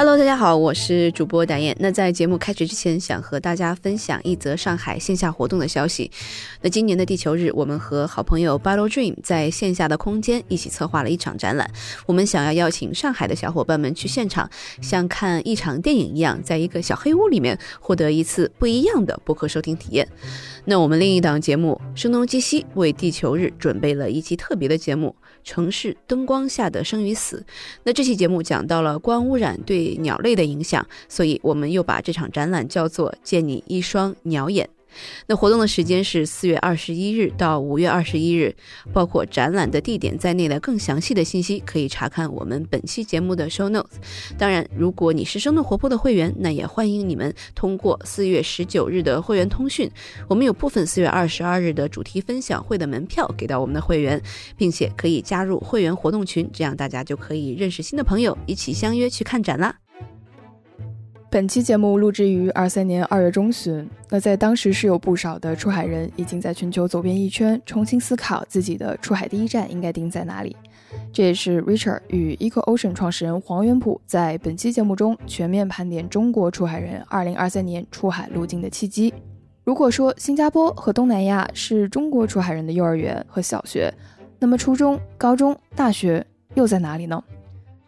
Hello，大家好，我是主播达燕。那在节目开始之前，想和大家分享一则上海线下活动的消息。那今年的地球日，我们和好朋友 Battle Dream 在线下的空间一起策划了一场展览。我们想要邀请上海的小伙伴们去现场，像看一场电影一样，在一个小黑屋里面获得一次不一样的播客收听体验。那我们另一档节目《声东击西》为地球日准备了一期特别的节目。城市灯光下的生与死。那这期节目讲到了光污染对鸟类的影响，所以我们又把这场展览叫做“借你一双鸟眼”。那活动的时间是四月二十一日到五月二十一日，包括展览的地点在内的更详细的信息可以查看我们本期节目的 show notes。当然，如果你是生动活泼的会员，那也欢迎你们通过四月十九日的会员通讯，我们有部分四月二十二日的主题分享会的门票给到我们的会员，并且可以加入会员活动群，这样大家就可以认识新的朋友，一起相约去看展啦。本期节目录制于二三年二月中旬，那在当时是有不少的出海人已经在全球走遍一圈，重新思考自己的出海第一站应该定在哪里。这也是 Richard 与 Eco Ocean 创始人黄元普在本期节目中全面盘点中国出海人二零二三年出海路径的契机。如果说新加坡和东南亚是中国出海人的幼儿园和小学，那么初中、高中、大学又在哪里呢？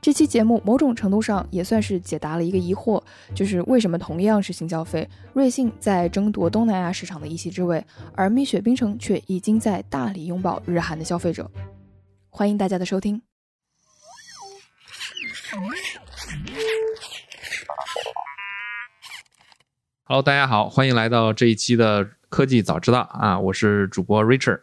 这期节目某种程度上也算是解答了一个疑惑，就是为什么同样是新消费，瑞幸在争夺东南亚市场的一席之位，而蜜雪冰城却已经在大力拥抱日韩的消费者。欢迎大家的收听。Hello，大家好，欢迎来到这一期的科技早知道啊，我是主播 Richard。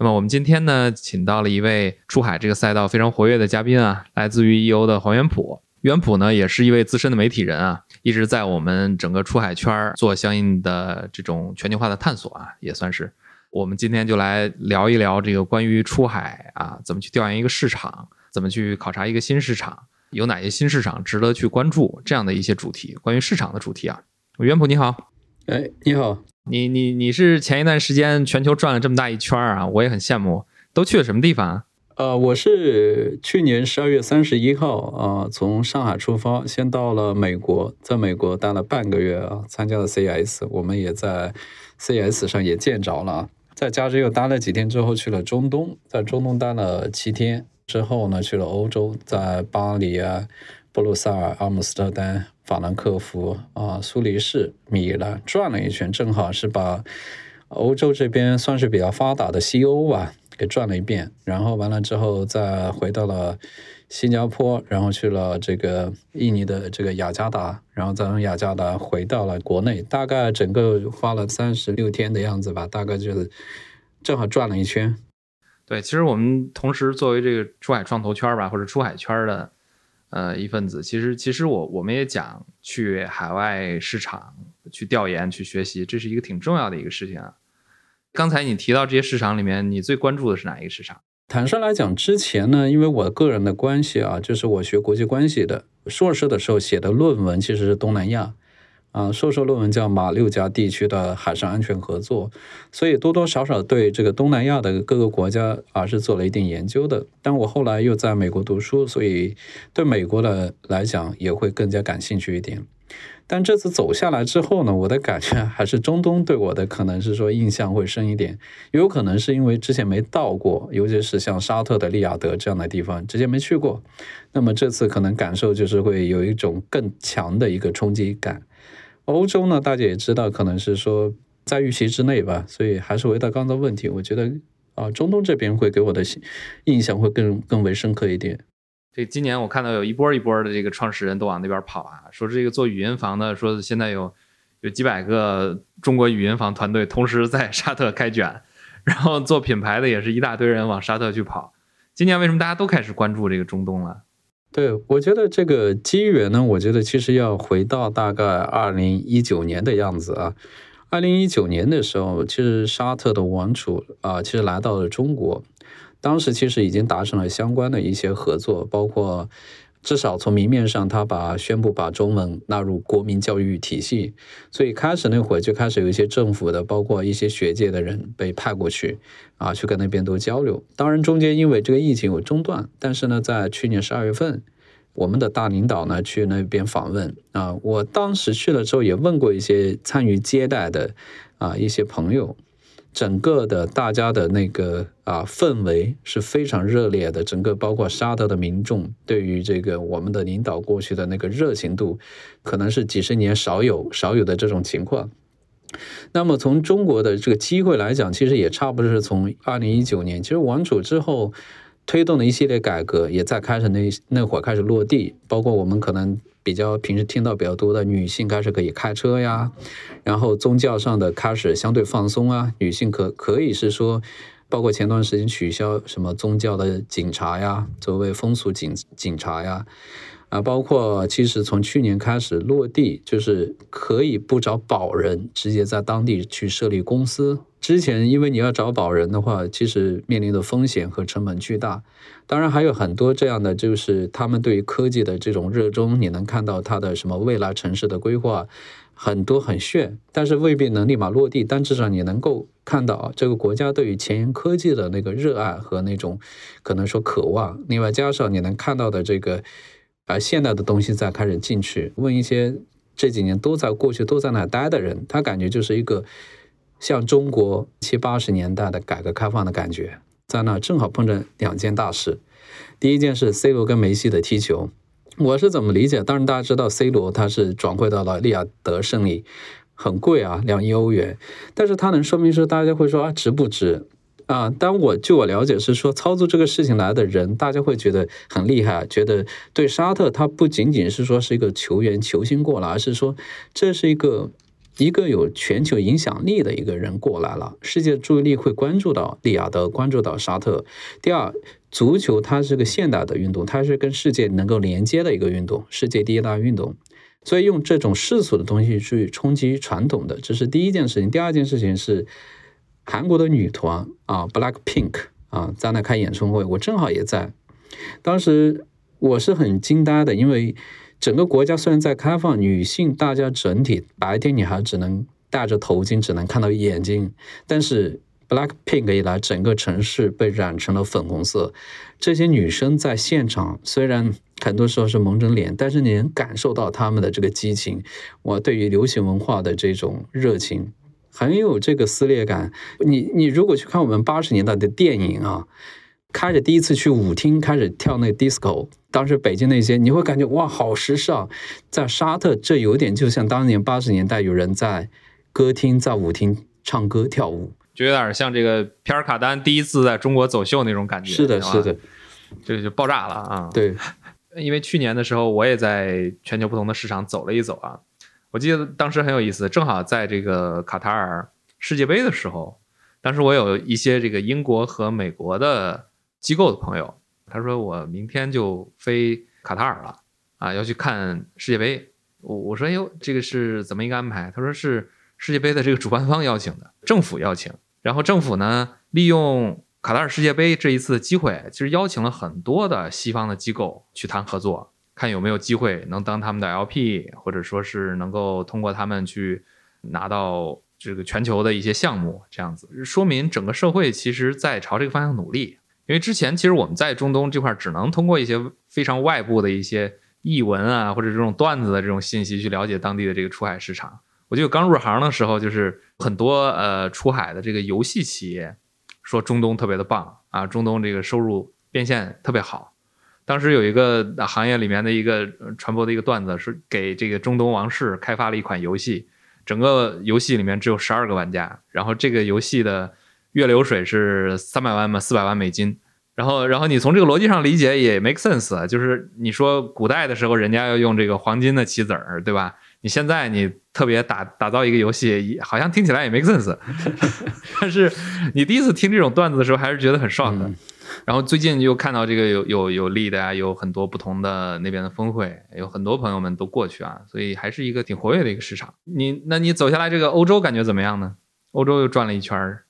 那么我们今天呢，请到了一位出海这个赛道非常活跃的嘉宾啊，来自于 EO 的黄元普。元普呢，也是一位资深的媒体人啊，一直在我们整个出海圈做相应的这种全球化的探索啊，也算是。我们今天就来聊一聊这个关于出海啊，怎么去调研一个市场，怎么去考察一个新市场，有哪些新市场值得去关注，这样的一些主题，关于市场的主题啊。元普你好，哎，你好。你你你是前一段时间全球转了这么大一圈啊，我也很羡慕。都去了什么地方啊？呃，我是去年十二月三十一号啊，从上海出发，先到了美国，在美国待了半个月啊，参加了 CS，我们也在 CS 上也见着了。在加州又待了几天之后，去了中东，在中东待了七天之后呢，去了欧洲，在巴黎啊。布鲁塞尔、阿姆斯特丹、法兰克福啊、苏黎世、米兰转了一圈，正好是把欧洲这边算是比较发达的西欧吧给转了一遍。然后完了之后，再回到了新加坡，然后去了这个印尼的这个雅加达，然后再从雅加达回到了国内。大概整个花了三十六天的样子吧，大概就是正好转了一圈。对，其实我们同时作为这个出海创投圈吧，或者出海圈的。呃，一份子，其实其实我我们也讲去海外市场去调研去学习，这是一个挺重要的一个事情啊。刚才你提到这些市场里面，你最关注的是哪一个市场？坦率来讲，之前呢，因为我个人的关系啊，就是我学国际关系的，硕士的时候写的论文其实是东南亚。啊，硕士论文叫马六甲地区的海上安全合作，所以多多少少对这个东南亚的各个国家啊是做了一定研究的。但我后来又在美国读书，所以对美国的来讲也会更加感兴趣一点。但这次走下来之后呢，我的感觉还是中东对我的可能是说印象会深一点，也有可能是因为之前没到过，尤其是像沙特的利雅得这样的地方，之前没去过。那么这次可能感受就是会有一种更强的一个冲击感。欧洲呢，大家也知道，可能是说在预期之内吧，所以还是回到刚才问题，我觉得啊，中东这边会给我的印象会更更为深刻一点。这今年我看到有一波一波的这个创始人都往那边跑啊，说这个做语音房的，说现在有有几百个中国语音房团队同时在沙特开卷，然后做品牌的也是一大堆人往沙特去跑。今年为什么大家都开始关注这个中东了？对，我觉得这个机缘呢，我觉得其实要回到大概二零一九年的样子啊。二零一九年的时候，其实沙特的王储啊，其实来到了中国，当时其实已经达成了相关的一些合作，包括。至少从明面上，他把宣布把中文纳入国民教育体系，所以开始那会儿就开始有一些政府的，包括一些学界的人被派过去，啊，去跟那边多交流。当然中间因为这个疫情有中断，但是呢，在去年十二月份，我们的大领导呢去那边访问，啊，我当时去了之后也问过一些参与接待的啊一些朋友。整个的大家的那个啊氛围是非常热烈的，整个包括沙特的民众对于这个我们的领导过去的那个热情度，可能是几十年少有少有的这种情况。那么从中国的这个机会来讲，其实也差不多是从二零一九年，其实王储之后推动的一系列改革，也在开始那那会儿开始落地，包括我们可能。比较平时听到比较多的女性开始可以开车呀，然后宗教上的开始相对放松啊，女性可可以是说，包括前段时间取消什么宗教的警察呀，作为风俗警警察呀。啊，包括其实从去年开始落地，就是可以不找保人，直接在当地去设立公司。之前因为你要找保人的话，其实面临的风险和成本巨大。当然还有很多这样的，就是他们对于科技的这种热衷，你能看到他的什么未来城市的规划，很多很炫，但是未必能立马落地。但至少你能够看到这个国家对于前沿科技的那个热爱和那种可能说渴望。另外加上你能看到的这个。而现代的东西在开始进去，问一些这几年都在过去都在那待的人，他感觉就是一个像中国七八十年代的改革开放的感觉，在那正好碰着两件大事。第一件是 C 罗跟梅西的踢球，我是怎么理解？当然大家知道 C 罗他是转会到了利雅得胜利，很贵啊，两亿欧元，但是他能说明是大家会说啊值不值？啊，但我据我了解是说，操作这个事情来的人，大家会觉得很厉害，觉得对沙特，他不仅仅是说是一个球员球星过来，而是说这是一个一个有全球影响力的一个人过来了，世界注意力会关注到利雅得，关注到沙特。第二，足球它是个现代的运动，它是跟世界能够连接的一个运动，世界第一大运动，所以用这种世俗的东西去冲击传统的，这是第一件事情。第二件事情是。韩国的女团啊，Black Pink 啊，在那开演唱会，我正好也在。当时我是很惊呆的，因为整个国家虽然在开放，女性大家整体白天你还只能戴着头巾，只能看到眼睛，但是 Black Pink 一来，整个城市被染成了粉红色。这些女生在现场虽然很多时候是蒙着脸，但是你能感受到她们的这个激情，我对于流行文化的这种热情。很有这个撕裂感。你你如果去看我们八十年代的电影啊，开始第一次去舞厅开始跳那 disco，当时北京那些你会感觉哇好时尚。在沙特这有点就像当年八十年代有人在歌厅在舞厅唱歌跳舞，就有点像这个皮尔卡丹第一次在中国走秀那种感觉。是的，是的，这就爆炸了啊！对，因为去年的时候我也在全球不同的市场走了一走啊。我记得当时很有意思，正好在这个卡塔尔世界杯的时候，当时我有一些这个英国和美国的机构的朋友，他说我明天就飞卡塔尔了啊，要去看世界杯。我我说哎呦，这个是怎么一个安排？他说是世界杯的这个主办方邀请的，政府邀请。然后政府呢，利用卡塔尔世界杯这一次的机会，其实邀请了很多的西方的机构去谈合作。看有没有机会能当他们的 LP，或者说是能够通过他们去拿到这个全球的一些项目，这样子说明整个社会其实在朝这个方向努力。因为之前其实我们在中东这块只能通过一些非常外部的一些译文啊，或者这种段子的这种信息去了解当地的这个出海市场。我记得刚入行的时候，就是很多呃出海的这个游戏企业说中东特别的棒啊，中东这个收入变现特别好。当时有一个行业里面的一个传播的一个段子，是给这个中东王室开发了一款游戏，整个游戏里面只有十二个玩家，然后这个游戏的月流水是三百万嘛，四百万美金。然后，然后你从这个逻辑上理解也 make sense，就是你说古代的时候人家要用这个黄金的棋子儿，对吧？你现在你特别打打造一个游戏，好像听起来也 make sense，但是你第一次听这种段子的时候，还是觉得很 shock。然后最近又看到这个有有有利的啊，有很多不同的那边的峰会，有很多朋友们都过去啊，所以还是一个挺活跃的一个市场。你那你走下来这个欧洲感觉怎么样呢？欧洲又转了一圈儿。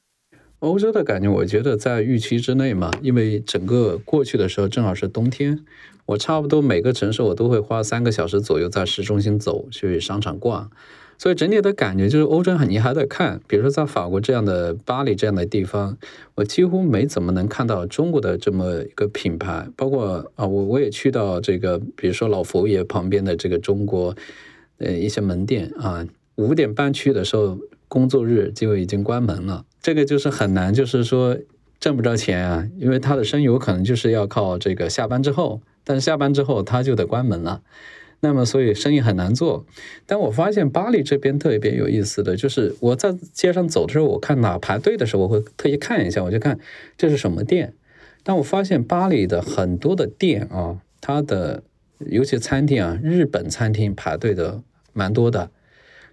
欧洲的感觉，我觉得在预期之内嘛，因为整个过去的时候正好是冬天，我差不多每个城市我都会花三个小时左右在市中心走，去商场逛。所以整体的感觉就是欧洲你还得看，比如说在法国这样的巴黎这样的地方，我几乎没怎么能看到中国的这么一个品牌。包括啊，我我也去到这个，比如说老佛爷旁边的这个中国，呃一些门店啊，五点半去的时候，工作日就已经关门了。这个就是很难，就是说挣不着钱啊，因为他的生意有可能就是要靠这个下班之后，但是下班之后他就得关门了。那么，所以生意很难做。但我发现巴黎这边特别有意思的就是，我在街上走的时候，我看哪排队的时候，我会特意看一下，我就看这是什么店。但我发现巴黎的很多的店啊，它的尤其餐厅啊，日本餐厅排队的蛮多的。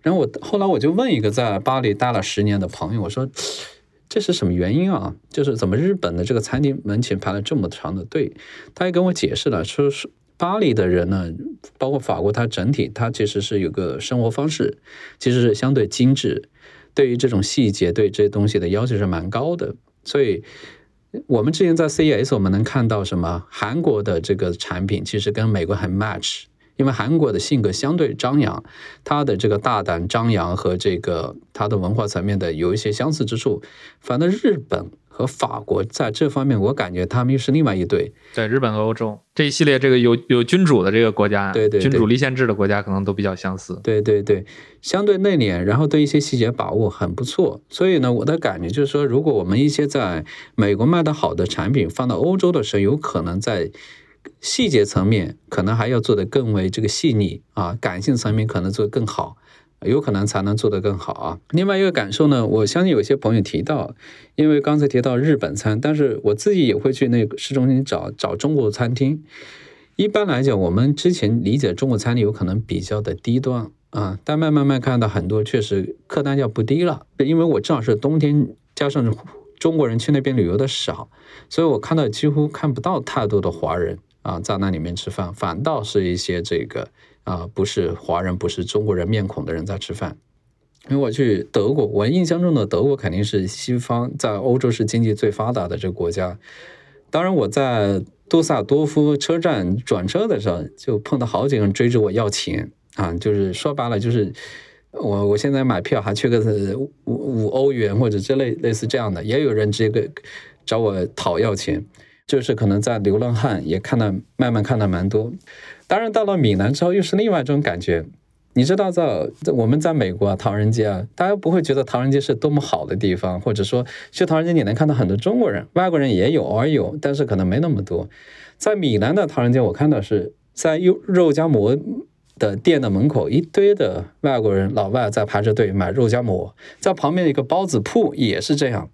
然后我后来我就问一个在巴黎待了十年的朋友，我说这是什么原因啊？就是怎么日本的这个餐厅门前排了这么长的队？他也跟我解释了，说是。巴黎的人呢，包括法国，它整体它其实是有个生活方式，其实是相对精致，对于这种细节，对这些东西的要求是蛮高的。所以，我们之前在 CES 我们能看到什么？韩国的这个产品其实跟美国很 match，因为韩国的性格相对张扬，他的这个大胆张扬和这个他的文化层面的有一些相似之处。反正日本。和法国在这方面，我感觉他们又是另外一对。对日本和欧洲这一系列这个有有君主的这个国家，对对，君主立宪制的国家可能都比较相似。对对对，相对内敛，然后对一些细节把握很不错。所以呢，我的感觉就是说，如果我们一些在美国卖的好的产品放到欧洲的时候，有可能在细节层面可能还要做得更为这个细腻啊，感性层面可能做得更好。有可能才能做得更好啊！另外一个感受呢，我相信有些朋友提到，因为刚才提到日本餐，但是我自己也会去那个市中心找找中国餐厅。一般来讲，我们之前理解中国餐厅有可能比较的低端啊，但慢慢慢看到很多确实客单价不低了。因为我正好是冬天，加上中国人去那边旅游的少，所以我看到几乎看不到太多的华人啊在那里面吃饭，反倒是一些这个。啊，不是华人，不是中国人面孔的人在吃饭。因为我去德国，我印象中的德国肯定是西方在欧洲是经济最发达的这个国家。当然，我在杜萨多夫车站转车的时候，就碰到好几个人追着我要钱啊，就是说白了，就是我我现在买票还缺个五五欧元或者之类类似这样的，也有人直接给找我讨要钱，就是可能在流浪汉也看到慢慢看到蛮多。当然，到了米兰之后又是另外一种感觉。你知道，在我们在美国啊，唐人街啊，大家不会觉得唐人街是多么好的地方，或者说去唐人街你能看到很多中国人，外国人也有，偶尔有，但是可能没那么多。在米兰的唐人街，我看到是在肉肉夹馍的店的门口，一堆的外国人老外在排着队买肉夹馍，在旁边一个包子铺也是这样。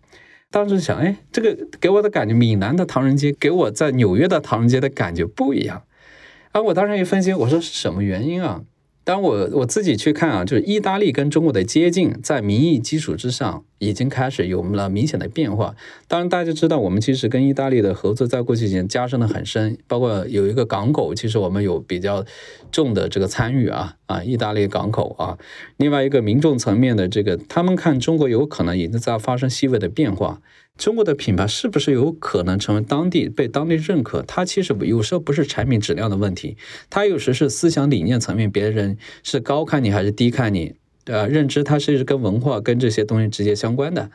当时想，哎，这个给我的感觉，闽南的唐人街给我在纽约的唐人街的感觉不一样。啊，我当时一分析，我说是什么原因啊？当我我自己去看啊，就是意大利跟中国的接近，在民意基础之上，已经开始有了明显的变化。当然，大家知道，我们其实跟意大利的合作在过去几年加深的很深，包括有一个港口，其实我们有比较重的这个参与啊啊，意大利港口啊。另外一个民众层面的这个，他们看中国有可能已经在发生细微的变化。中国的品牌是不是有可能成为当地被当地认可？它其实有时候不是产品质量的问题，它有时是思想理念层面，别人是高看你还是低看你？对吧，认知它是跟文化跟这些东西直接相关的。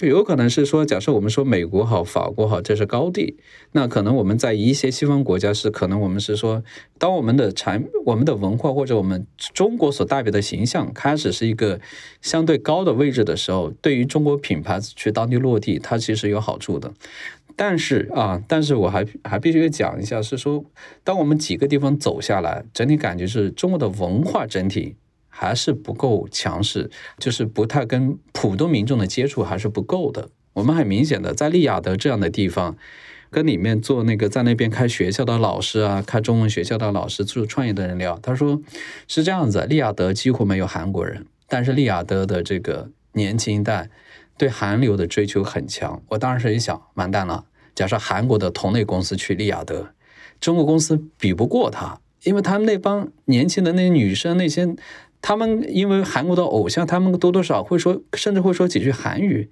就有可能是说，假设我们说美国好、法国好，这是高地，那可能我们在一些西方国家是可能我们是说，当我们的产、我们的文化或者我们中国所代表的形象开始是一个相对高的位置的时候，对于中国品牌去当地落地，它其实有好处的。但是啊，但是我还还必须讲一下，是说，当我们几个地方走下来，整体感觉是中国的文化整体。还是不够强势，就是不太跟普通民众的接触还是不够的。我们很明显的在利雅得这样的地方，跟里面做那个在那边开学校的老师啊，开中文学校的老师做创业的人聊，他说是这样子，利雅得几乎没有韩国人，但是利雅得的这个年轻一代对韩流的追求很强。我当时一想，完蛋了，假设韩国的同类公司去利雅得，中国公司比不过他，因为他们那帮年轻的那些女生那些。他们因为韩国的偶像，他们多多少会说，甚至会说几句韩语。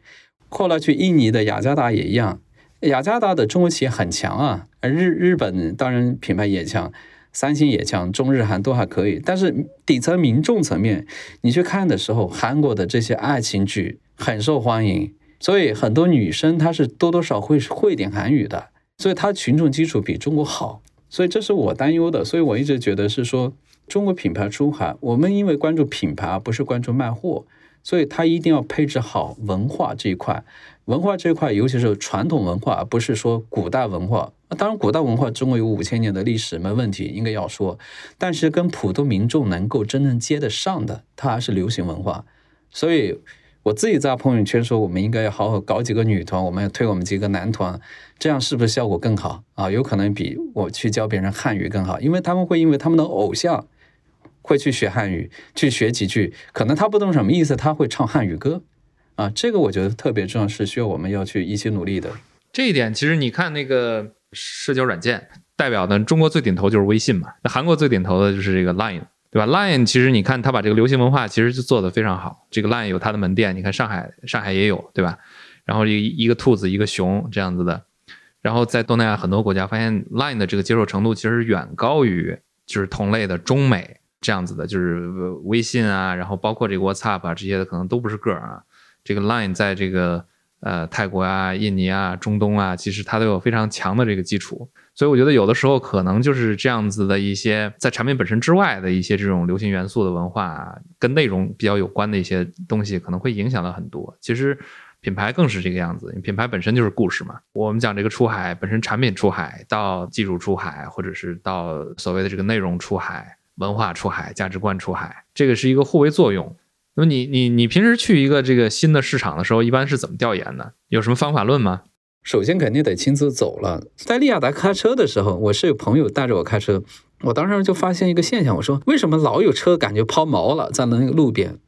后来去印尼的雅加达也一样，雅加达的中国企业很强啊，日日本当然品牌也强，三星也强，中日韩都还可以。但是底层民众层面，你去看的时候，韩国的这些爱情剧很受欢迎，所以很多女生她是多多少会会点韩语的，所以她群众基础比中国好，所以这是我担忧的。所以我一直觉得是说。中国品牌出海，我们因为关注品牌，不是关注卖货，所以它一定要配置好文化这一块。文化这一块，尤其是传统文化，不是说古代文化。当然，古代文化中国有五千年的历史，没问题，应该要说。但是跟普通民众能够真正接得上的，它还是流行文化。所以我自己在朋友圈说，我们应该要好好搞几个女团，我们要推我们几个男团，这样是不是效果更好啊？有可能比我去教别人汉语更好，因为他们会因为他们的偶像。会去学汉语，去学几句，可能他不懂什么意思，他会唱汉语歌，啊，这个我觉得特别重要，是需要我们要去一起努力的。这一点其实你看那个社交软件代表的，中国最顶头就是微信嘛，那韩国最顶头的就是这个 Line，对吧？Line 其实你看他把这个流行文化其实就做得非常好，这个 Line 有它的门店，你看上海上海也有，对吧？然后一一个兔子一个熊这样子的，然后在东南亚很多国家发现 Line 的这个接受程度其实远高于就是同类的中美。这样子的，就是微信啊，然后包括这个 WhatsApp 啊，这些的可能都不是个儿啊。这个 Line 在这个呃泰国啊、印尼啊、中东啊，其实它都有非常强的这个基础。所以我觉得有的时候可能就是这样子的一些在产品本身之外的一些这种流行元素的文化，跟内容比较有关的一些东西，可能会影响到很多。其实品牌更是这个样子，品牌本身就是故事嘛。我们讲这个出海，本身产品出海到技术出海，或者是到所谓的这个内容出海。文化出海，价值观出海，这个是一个互为作用。那么你你你平时去一个这个新的市场的时候，一般是怎么调研的？有什么方法论吗？首先肯定得亲自走了。在利亚达开车的时候，我是有朋友带着我开车，我当时就发现一个现象，我说为什么老有车感觉抛锚了，在那个路边？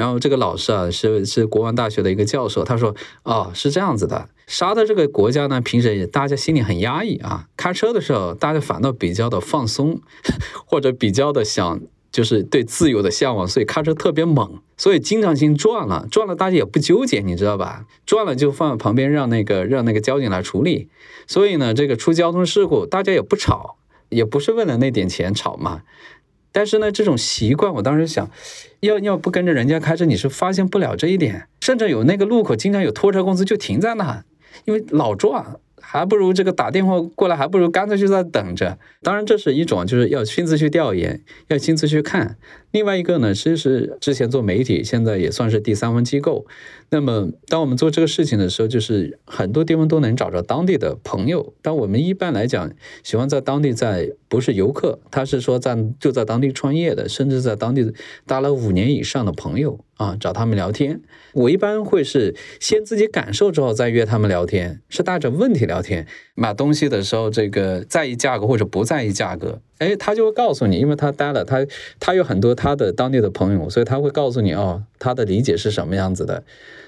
然后这个老师啊，是是国王大学的一个教授，他说：“哦，是这样子的，沙特这个国家呢，平时也大家心里很压抑啊，开车的时候大家反倒比较的放松，或者比较的想就是对自由的向往，所以开车特别猛，所以经常性撞了，撞了大家也不纠结，你知道吧？撞了就放在旁边，让那个让那个交警来处理。所以呢，这个出交通事故大家也不吵，也不是为了那点钱吵嘛。”但是呢，这种习惯，我当时想，要要不跟着人家开车，你是发现不了这一点。甚至有那个路口，经常有拖车公司就停在那，因为老撞。还不如这个打电话过来，还不如干脆就在等着。当然，这是一种就是要亲自去调研，要亲自去看。另外一个呢，其实之前做媒体，现在也算是第三方机构。那么，当我们做这个事情的时候，就是很多地方都能找着当地的朋友。但我们一般来讲，喜欢在当地，在不是游客，他是说在就在当地创业的，甚至在当地待了五年以上的朋友啊，找他们聊天。我一般会是先自己感受之后再约他们聊天，是带着问题聊天。买东西的时候，这个在意价格或者不在意价格，哎，他就会告诉你，因为他待了，他他有很多他的当地的朋友，所以他会告诉你哦，他的理解是什么样子的。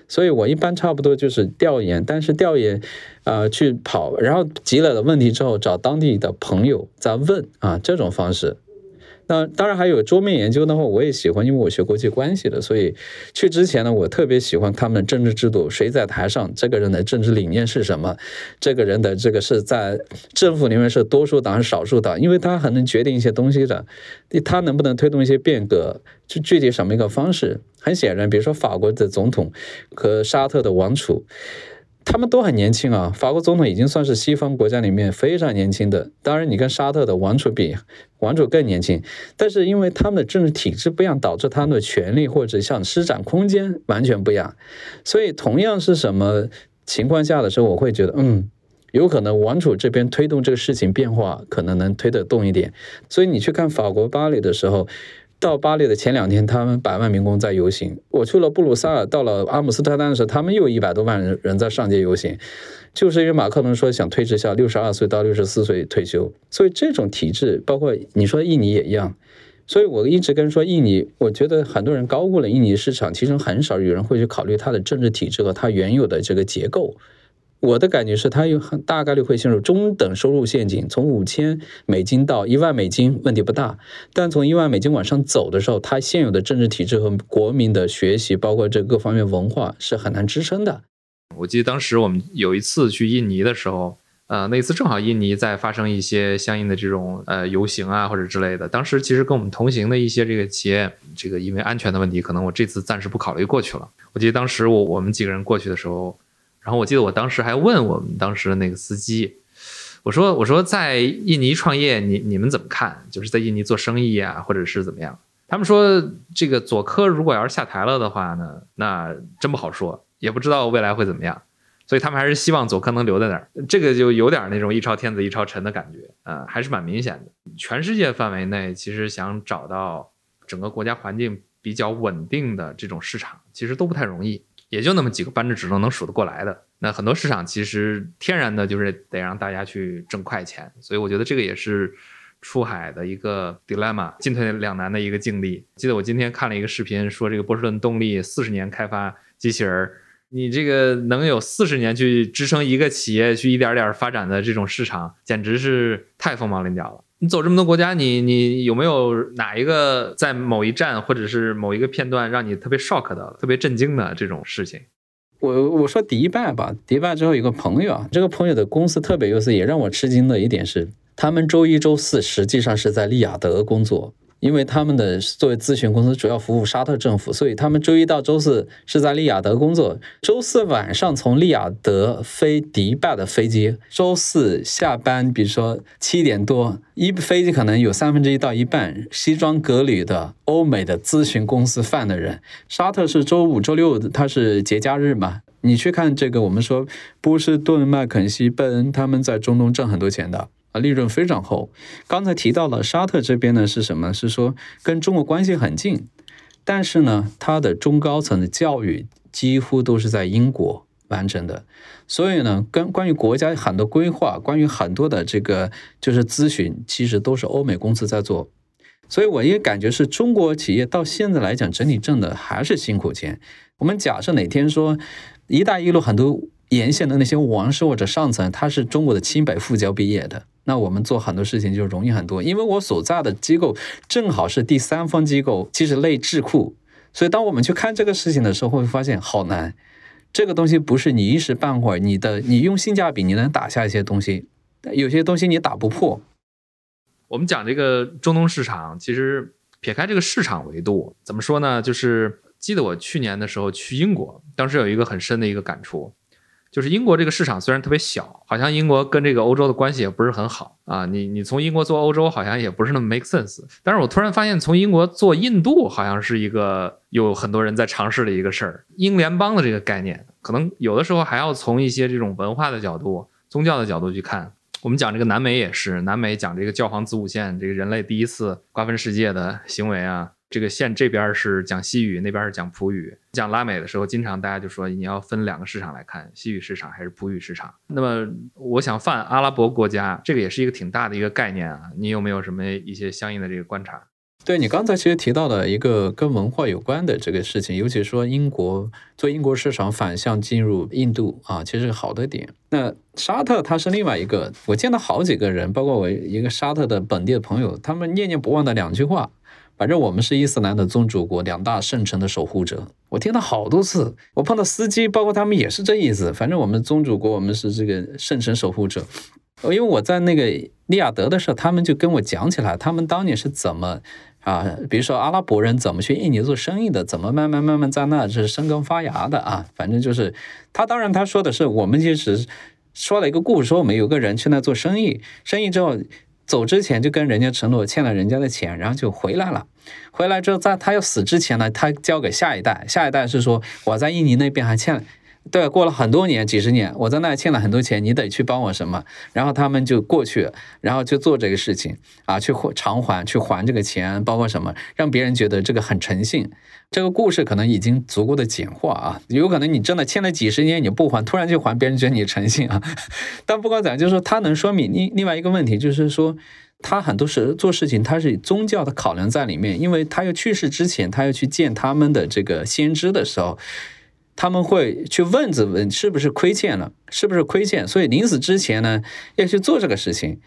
所以我一般差不多就是调研，但是调研，呃，去跑，然后积累了问题之后，找当地的朋友再问啊，这种方式。当然还有桌面研究的话，我也喜欢，因为我学国际关系的，所以去之前呢，我特别喜欢他们政治制度，谁在台上，这个人的政治理念是什么，这个人的这个是在政府里面是多数党还是少数党，因为他很能决定一些东西的，他能不能推动一些变革，就具体什么一个方式？很显然，比如说法国的总统和沙特的王储。他们都很年轻啊，法国总统已经算是西方国家里面非常年轻的。当然，你跟沙特的王储比，王储更年轻。但是因为他们的政治体制不一样，导致他们的权力或者像施展空间完全不一样。所以，同样是什么情况下的时候，我会觉得，嗯，有可能王储这边推动这个事情变化，可能能推得动一点。所以你去看法国巴黎的时候。到巴黎的前两天，他们百万民工在游行。我去了布鲁塞尔，到了阿姆斯特丹的时候，他们又一百多万人人在上街游行，就是因为马克龙说想推迟下六十二岁到六十四岁退休。所以这种体制，包括你说印尼也一样。所以我一直跟说印尼，我觉得很多人高估了印尼市场，其实很少有人会去考虑它的政治体制和它原有的这个结构。我的感觉是，它有很大概率会陷入中等收入陷阱。从五千美金到一万美金，问题不大；但从一万美金往上走的时候，它现有的政治体制和国民的学习，包括这各方面文化，是很难支撑的。我记得当时我们有一次去印尼的时候，呃，那次正好印尼在发生一些相应的这种呃游行啊或者之类的。当时其实跟我们同行的一些这个企业，这个因为安全的问题，可能我这次暂时不考虑过去了。我记得当时我我们几个人过去的时候，然后我记得我当时还问我们当时的那个司机，我说我说在印尼创业，你你们怎么看？就是在印尼做生意啊，或者是怎么样？他们说这个佐科如果要是下台了的话呢，那真不好说。也不知道未来会怎么样，所以他们还是希望佐科能留在那儿。这个就有点那种一朝天子一朝臣的感觉，呃，还是蛮明显的。全世界范围内，其实想找到整个国家环境比较稳定的这种市场，其实都不太容易，也就那么几个扳指指头能数得过来的。那很多市场其实天然的就是得让大家去挣快钱，所以我觉得这个也是出海的一个 dilemma，进退两难的一个境地。记得我今天看了一个视频，说这个波士顿动力四十年开发机器人。你这个能有四十年去支撑一个企业去一点点发展的这种市场，简直是太凤毛麟角了。你走这么多国家，你你有没有哪一个在某一站或者是某一个片段让你特别 shock 的、特别震惊的这种事情？我我说迪拜吧，迪拜之后有个朋友啊，这个朋友的公司特别优秀，也让我吃惊的一点是，他们周一周四实际上是在利雅得工作。因为他们的作为咨询公司，主要服务沙特政府，所以他们周一到周四是在利雅得工作。周四晚上从利雅得飞迪拜的飞机，周四下班，比如说七点多，一飞机可能有三分之一到一半西装革履的欧美的咨询公司范的人。沙特是周五、周六，它是节假日嘛？你去看这个，我们说波士顿、麦肯锡、贝恩，他们在中东挣很多钱的。啊，利润非常厚。刚才提到了沙特这边呢，是什么？是说跟中国关系很近，但是呢，它的中高层的教育几乎都是在英国完成的。所以呢，跟关于国家很多规划，关于很多的这个就是咨询，其实都是欧美公司在做。所以我也感觉是中国企业到现在来讲，整体挣的还是辛苦钱。我们假设哪天说“一带一路”很多沿线的那些王室或者上层，他是中国的清北复交毕业的。那我们做很多事情就容易很多，因为我所在的机构正好是第三方机构，其实类智库，所以当我们去看这个事情的时候，会发现好难。这个东西不是你一时半会儿，你的你用性价比你能打下一些东西，有些东西你打不破。我们讲这个中东市场，其实撇开这个市场维度，怎么说呢？就是记得我去年的时候去英国，当时有一个很深的一个感触。就是英国这个市场虽然特别小，好像英国跟这个欧洲的关系也不是很好啊。你你从英国做欧洲好像也不是那么 make sense。但是我突然发现，从英国做印度好像是一个有很多人在尝试的一个事儿。英联邦的这个概念，可能有的时候还要从一些这种文化的角度、宗教的角度去看。我们讲这个南美也是，南美讲这个教皇子午线，这个人类第一次瓜分世界的行为啊。这个县这边是讲西语，那边是讲普语。讲拉美的时候，经常大家就说你要分两个市场来看，西语市场还是普语市场。那么我想泛阿拉伯国家，这个也是一个挺大的一个概念啊。你有没有什么一些相应的这个观察？对你刚才其实提到的一个跟文化有关的这个事情，尤其说英国做英国市场反向进入印度啊，其实是好的点。那沙特它是另外一个，我见到好几个人，包括我一个沙特的本地的朋友，他们念念不忘的两句话。反正我们是伊斯兰的宗主国，两大圣城的守护者。我听到好多次，我碰到司机，包括他们也是这意思。反正我们宗主国，我们是这个圣城守护者。因为我在那个利雅得的时候，他们就跟我讲起来，他们当年是怎么啊，比如说阿拉伯人怎么去印尼做生意的，怎么慢慢慢慢在那就是生根发芽的啊。反正就是他，当然他说的是我们其实说了一个故事，说我们有个人去那做生意，生意之后。走之前就跟人家承诺欠了人家的钱，然后就回来了。回来之后，在他要死之前呢，他交给下一代。下一代是说我在印尼那边还欠，对，过了很多年，几十年，我在那欠了很多钱，你得去帮我什么。然后他们就过去，然后就做这个事情啊，去还偿还，去还这个钱，包括什么，让别人觉得这个很诚信。这个故事可能已经足够的简化啊，有可能你真的欠了几十年你不还，突然就还，别人觉得你诚信啊。但不管怎样，就是说他能说明另另外一个问题，就是说他很多时做事情他是宗教的考量在里面，因为他要去世之前，他要去见他们的这个先知的时候，他们会去问子问是不是亏欠了，是不是亏欠，所以临死之前呢要去做这个事情，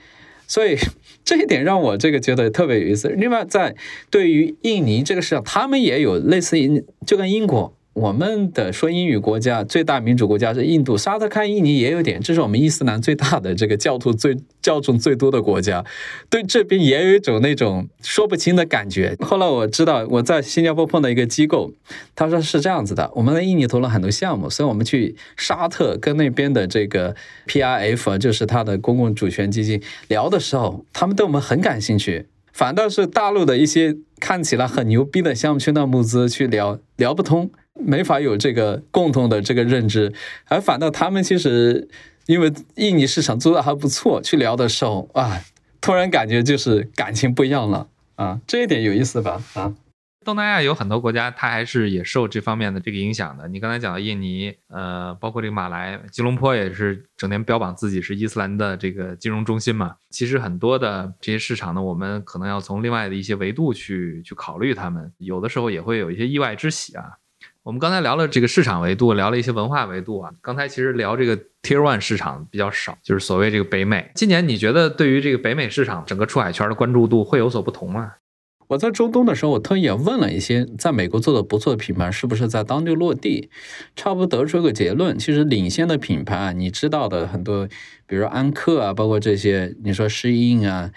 所以。这一点让我这个觉得特别有意思。另外，在对于印尼这个市场，他们也有类似于就跟英国我们的说英语国家最大民主国家是印度，沙特看印尼也有点，这是我们伊斯兰最大的这个教徒最教众最多的国家，对这边也有一种那种说不清的感觉。后来我知道我在新加坡碰到一个机构，他说是这样子的，我们在印尼投了很多项目，所以我们去沙特跟那边的这个 PRF，就是他的公共主权基金聊的时候，他们对我们很感兴趣。反倒是大陆的一些看起来很牛逼的项目去那募资去聊聊不通，没法有这个共同的这个认知，而反倒他们其实因为印尼市场做的还不错，去聊的时候啊，突然感觉就是感情不一样了啊，这一点有意思吧啊。东南亚有很多国家，它还是也受这方面的这个影响的。你刚才讲的印尼，呃，包括这个马来、吉隆坡也是整天标榜自己是伊斯兰的这个金融中心嘛。其实很多的这些市场呢，我们可能要从另外的一些维度去去考虑他们，有的时候也会有一些意外之喜啊。我们刚才聊了这个市场维度，聊了一些文化维度啊。刚才其实聊这个 Tier One 市场比较少，就是所谓这个北美。今年你觉得对于这个北美市场整个出海圈的关注度会有所不同吗？我在中东的时候，我特意也问了一些在美国做的不错的品牌，是不是在当地落地，差不多得出一个结论。其实领先的品牌啊，你知道的很多，比如安克啊，包括这些，你说适应啊，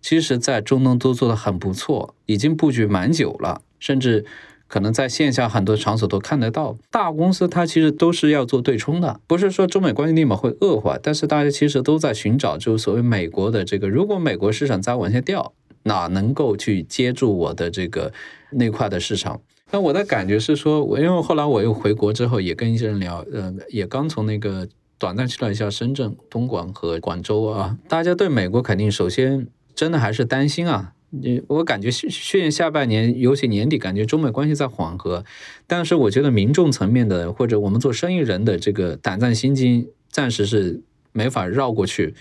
其实在中东都做的很不错，已经布局蛮久了，甚至可能在线下很多场所都看得到。大公司它其实都是要做对冲的，不是说中美关系立马会恶化，但是大家其实都在寻找，就是所谓美国的这个，如果美国市场再往下掉。哪能够去接住我的这个那块的市场？那我的感觉是说，我因为后来我又回国之后，也跟一些人聊，呃，也刚从那个短暂去了一下深圳、东莞和广州啊。大家对美国肯定首先真的还是担心啊。你我感觉去年下半年，尤其年底，感觉中美关系在缓和，但是我觉得民众层面的或者我们做生意人的这个胆战心惊，暂时是没法绕过去。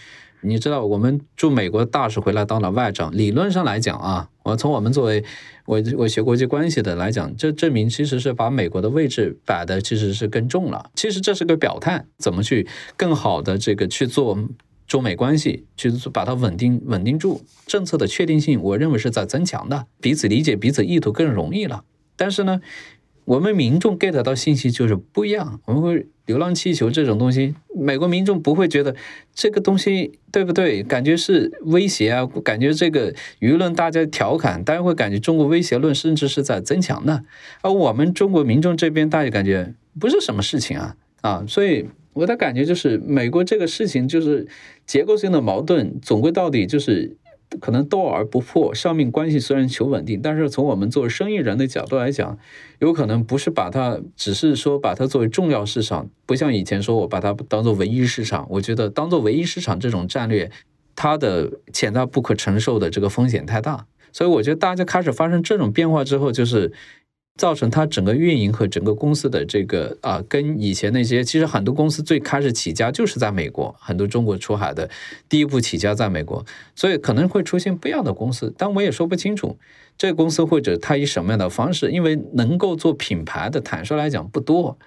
你知道，我们驻美国大使回来当了外长，理论上来讲啊，我从我们作为我我学国际关系的来讲，这证明其实是把美国的位置摆的其实是更重了。其实这是个表态，怎么去更好的这个去做中美关系，去把它稳定稳定住，政策的确定性，我认为是在增强的，彼此理解彼此意图更容易了。但是呢？我们民众 get 到信息就是不一样。我们会流浪气球这种东西，美国民众不会觉得这个东西对不对？感觉是威胁啊，感觉这个舆论大家调侃，大家会感觉中国威胁论甚至是在增强的。而我们中国民众这边，大家感觉不是什么事情啊啊！所以我的感觉就是，美国这个事情就是结构性的矛盾，总归到底就是。可能斗而不破，上面关系虽然求稳定，但是从我们做生意人的角度来讲，有可能不是把它，只是说把它作为重要市场，不像以前说我把它当做唯一市场。我觉得当做唯一市场这种战略，它的潜在不可承受的这个风险太大。所以我觉得大家开始发生这种变化之后，就是。造成它整个运营和整个公司的这个啊，跟以前那些其实很多公司最开始起家就是在美国，很多中国出海的第一步起家在美国，所以可能会出现不一样的公司，但我也说不清楚这个公司或者它以什么样的方式，因为能够做品牌的，坦率来讲不多。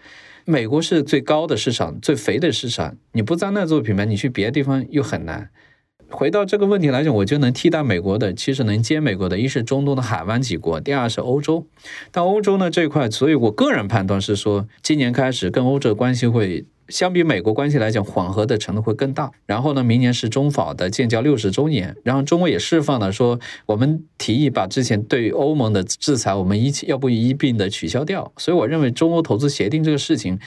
美国是最高的市场，最肥的市场，你不在那做品牌，你去别的地方又很难。回到这个问题来讲，我就能替代美国的，其实能接美国的，一是中东的海湾几国，第二是欧洲。但欧洲呢这一块，所以我个人判断是说，今年开始跟欧洲关系会相比美国关系来讲，缓和的程度会更大。然后呢，明年是中法的建交六十周年，然后中国也释放了说，我们提议把之前对欧盟的制裁，我们一起要不一并的取消掉。所以我认为中欧投资协定这个事情，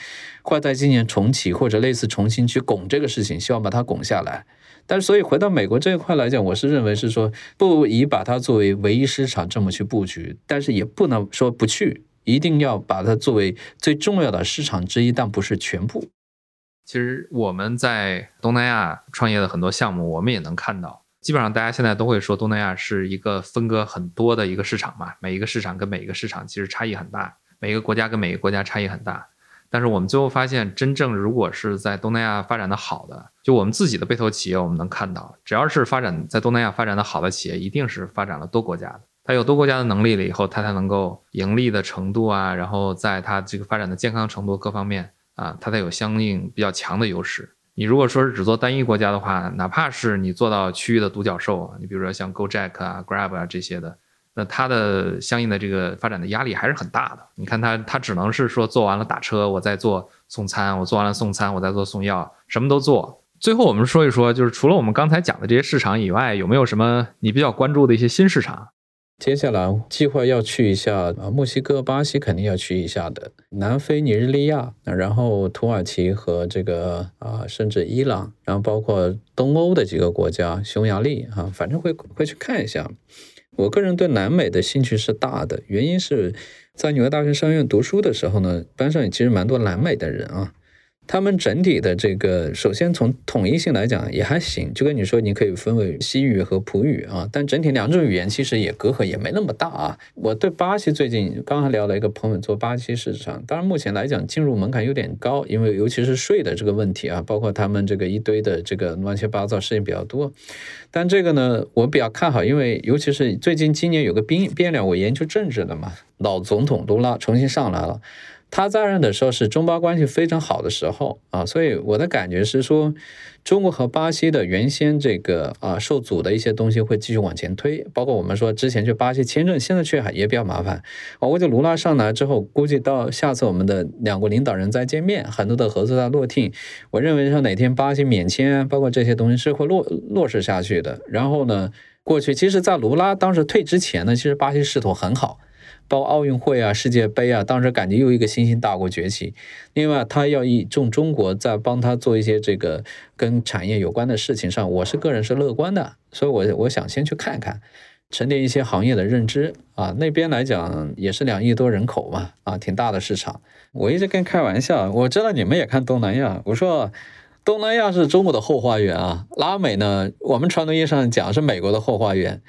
会在今年重启或者类似重新去拱这个事情，希望把它拱下来。但是，所以回到美国这一块来讲，我是认为是说，不以把它作为唯一市场这么去布局，但是也不能说不去，一定要把它作为最重要的市场之一，但不是全部。其实我们在东南亚创业的很多项目，我们也能看到，基本上大家现在都会说东南亚是一个分割很多的一个市场嘛，每一个市场跟每一个市场其实差异很大，每一个国家跟每一个国家差异很大。但是我们最后发现，真正如果是在东南亚发展的好的，就我们自己的被投企业，我们能看到，只要是发展在东南亚发展的好的企业，一定是发展了多国家的。它有多国家的能力了以后，它才能够盈利的程度啊，然后在它这个发展的健康程度各方面啊，它才有相应比较强的优势。你如果说是只做单一国家的话，哪怕是你做到区域的独角兽，你比如说像 Gojek 啊、Grab 啊这些的，那它的相应的这个发展的压力还是很大的。你看它，它只能是说做完了打车，我再做送餐；我做完了送餐，我再做送药，什么都做。最后我们说一说，就是除了我们刚才讲的这些市场以外，有没有什么你比较关注的一些新市场？接下来计划要去一下啊，墨西哥、巴西肯定要去一下的，南非、尼日利亚，然后土耳其和这个啊，甚至伊朗，然后包括东欧的几个国家，匈牙利啊，反正会会去看一下。我个人对南美的兴趣是大的，原因是在纽约大学商学院读书的时候呢，班上也其实蛮多南美的人啊。他们整体的这个，首先从统一性来讲也还行，就跟你说，你可以分为西语和普语啊，但整体两种语言其实也隔阂也没那么大啊。我对巴西最近刚刚聊了一个朋友做巴西市场，当然目前来讲进入门槛有点高，因为尤其是税的这个问题啊，包括他们这个一堆的这个乱七八糟事情比较多。但这个呢，我比较看好，因为尤其是最近今年有个变变量，我研究政治的嘛，老总统都拉重新上来了。他在任的时候是中巴关系非常好的时候啊，所以我的感觉是说，中国和巴西的原先这个啊受阻的一些东西会继续往前推，包括我们说之前去巴西签证，现在去还也比较麻烦。我估计卢拉上来之后，估计到下次我们的两国领导人再见面，很多的合作在落定。我认为说哪天巴西免签，包括这些东西是会落落实下去的。然后呢，过去其实，在卢拉当时退之前呢，其实巴西势头很好。包奥运会啊、世界杯啊，当时感觉又一个新兴大国崛起。另外，他要以重中国在帮他做一些这个跟产业有关的事情上，我是个人是乐观的，所以，我我想先去看看，沉淀一些行业的认知啊。那边来讲也是两亿多人口嘛，啊，挺大的市场。我一直跟开玩笑，我知道你们也看东南亚，我说东南亚是中国的后花园啊，拉美呢，我们传统意义上讲是美国的后花园。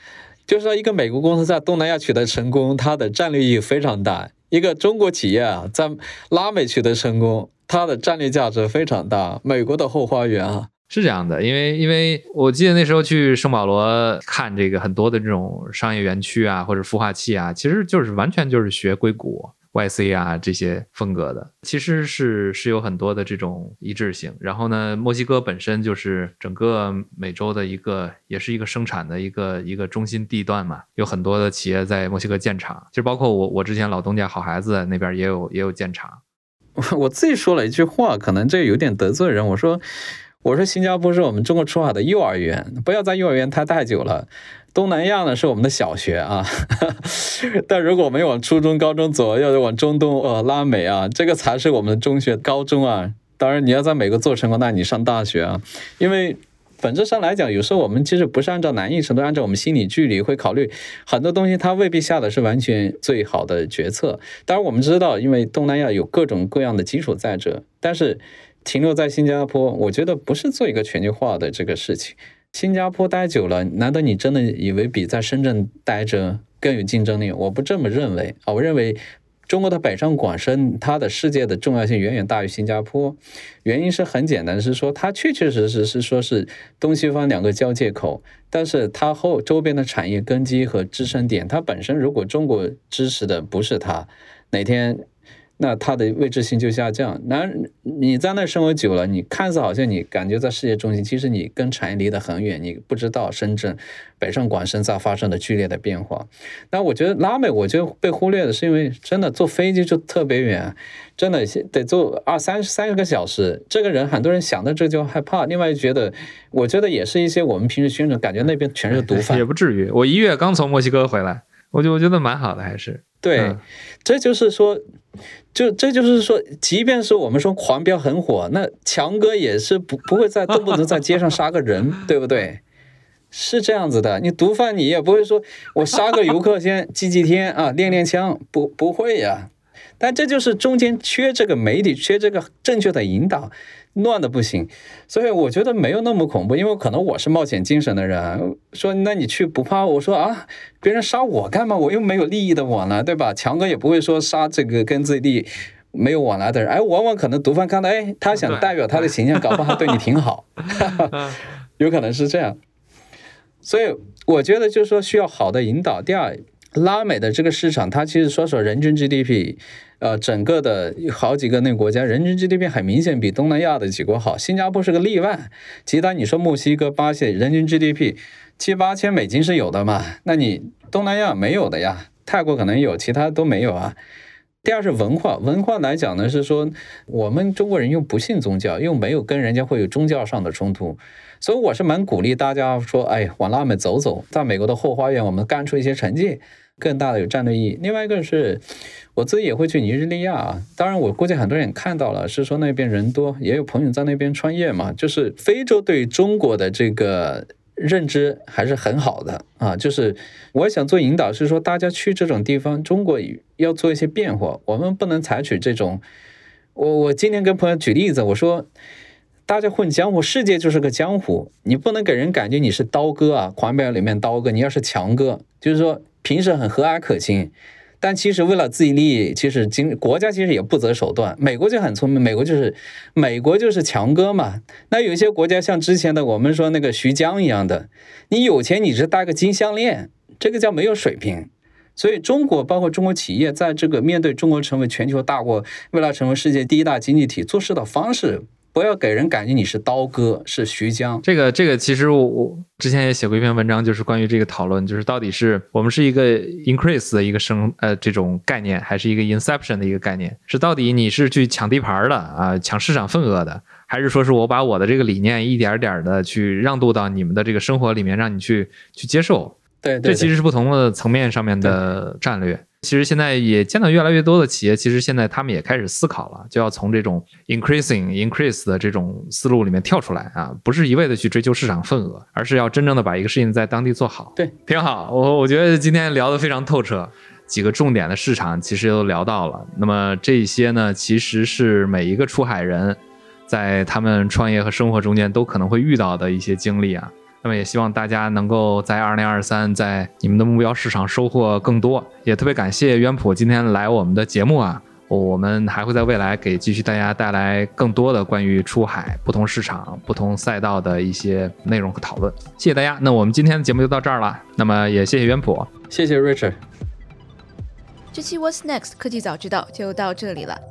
就是说，一个美国公司在东南亚取得成功，它的战略意义非常大；一个中国企业啊，在拉美取得成功，它的战略价值非常大。美国的后花园啊，是这样的。因为，因为我记得那时候去圣保罗看这个很多的这种商业园区啊，或者孵化器啊，其实就是完全就是学硅谷。Y.C. 啊，这些风格的其实是是有很多的这种一致性。然后呢，墨西哥本身就是整个美洲的一个，也是一个生产的一个一个中心地段嘛，有很多的企业在墨西哥建厂。其实包括我，我之前老东家好孩子那边也有也有建厂。我自己说了一句话，可能这有点得罪人。我说，我说新加坡是我们中国出海的幼儿园，不要在幼儿园待太久了。东南亚呢是我们的小学啊，但如果我们往初中、高中走，要往中东、呃拉美啊，这个才是我们的中学、高中啊。当然，你要在美国做成功，那你上大学啊。因为本质上来讲，有时候我们其实不是按照难易程度，按照我们心理距离会考虑很多东西，它未必下的是完全最好的决策。当然，我们知道，因为东南亚有各种各样的基础在这，但是停留在新加坡，我觉得不是做一个全球化的这个事情。新加坡待久了，难道你真的以为比在深圳待着更有竞争力？我不这么认为啊！我认为中国的北上广深，它的世界的重要性远远大于新加坡。原因是很简单，是说它确确实实是说是东西方两个交界口，但是它后周边的产业根基和支撑点，它本身如果中国支持的不是它，哪天？那它的位置性就下降。那你在那生活久了，你看似好像你感觉在世界中心，其实你跟产业离得很远，你不知道深圳、北上广深在发生的剧烈的变化。那我觉得拉美，我觉得被忽略的是因为真的坐飞机就特别远，真的得坐二三三个小时。这个人很多人想到这就害怕。另外觉得，我觉得也是一些我们平时宣传，感觉那边全是毒贩。也不至于，我一月刚从墨西哥回来，我就我觉得蛮好的，还是对，这就是说。就这就是说，即便是我们说狂飙很火，那强哥也是不不会在动不动在街上杀个人，对不对？是这样子的。你毒贩你也不会说我杀个游客先祭祭天啊，练练枪，不不会呀。但这就是中间缺这个媒体，缺这个正确的引导。乱的不行，所以我觉得没有那么恐怖，因为可能我是冒险精神的人。说那你去不怕？我说啊，别人杀我干嘛？我又没有利益的往来，对吧？强哥也不会说杀这个跟自己没有往来的人。哎，往往可能毒贩看到，哎，他想代表他的形象，搞不好对你挺好，有可能是这样。所以我觉得就是说需要好的引导。第二，拉美的这个市场，它其实说说人均 GDP。呃，整个的好几个那个国家人均 GDP 很明显比东南亚的几国好，新加坡是个例外。其他你说墨西哥、巴西人均 GDP 七八千美金是有的嘛？那你东南亚没有的呀，泰国可能有，其他都没有啊。第二是文化，文化来讲呢，是说我们中国人又不信宗教，又没有跟人家会有宗教上的冲突，所以我是蛮鼓励大家说，哎，往拉美走走，在美国的后花园，我们干出一些成绩，更大的有战略意义。另外一个是，我自己也会去尼日利亚啊，当然我估计很多人也看到了，是说那边人多，也有朋友在那边创业嘛，就是非洲对中国的这个。认知还是很好的啊，就是我想做引导，是说大家去这种地方，中国要做一些变化，我们不能采取这种。我我今天跟朋友举例子，我说大家混江湖，世界就是个江湖，你不能给人感觉你是刀哥啊，狂飙里面刀哥，你要是强哥，就是说平时很和蔼可亲。但其实为了自己利益，其实经国家其实也不择手段。美国就很聪明，美国就是美国就是强哥嘛。那有些国家像之前的我们说那个徐江一样的，你有钱你是戴个金项链，这个叫没有水平。所以中国包括中国企业在这个面对中国成为全球大国，未来成为世界第一大经济体做事的方式。不要给人感觉你是刀哥，是徐江。这个这个，其实我我之前也写过一篇文章，就是关于这个讨论，就是到底是我们是一个 increase 的一个生呃这种概念，还是一个 inception 的一个概念？是到底你是去抢地盘的啊，抢市场份额的，还是说是我把我的这个理念一点点的去让渡到你们的这个生活里面，让你去去接受？对，这其实是不同的层面上面的战略。其实现在也见到越来越多的企业，其实现在他们也开始思考了，就要从这种 increasing increase 的这种思路里面跳出来啊，不是一味的去追求市场份额，而是要真正的把一个事情在当地做好。对，挺好。我我觉得今天聊得非常透彻，几个重点的市场其实都聊到了。那么这些呢，其实是每一个出海人在他们创业和生活中间都可能会遇到的一些经历啊。那么也希望大家能够在二零二三在你们的目标市场收获更多，也特别感谢渊普今天来我们的节目啊，我们还会在未来给继续大家带来更多的关于出海、不同市场、不同赛道的一些内容和讨论。谢谢大家，那我们今天的节目就到这儿了。那么也谢谢渊普，谢谢 Richard。这期 What's Next 科技早知道就到这里了。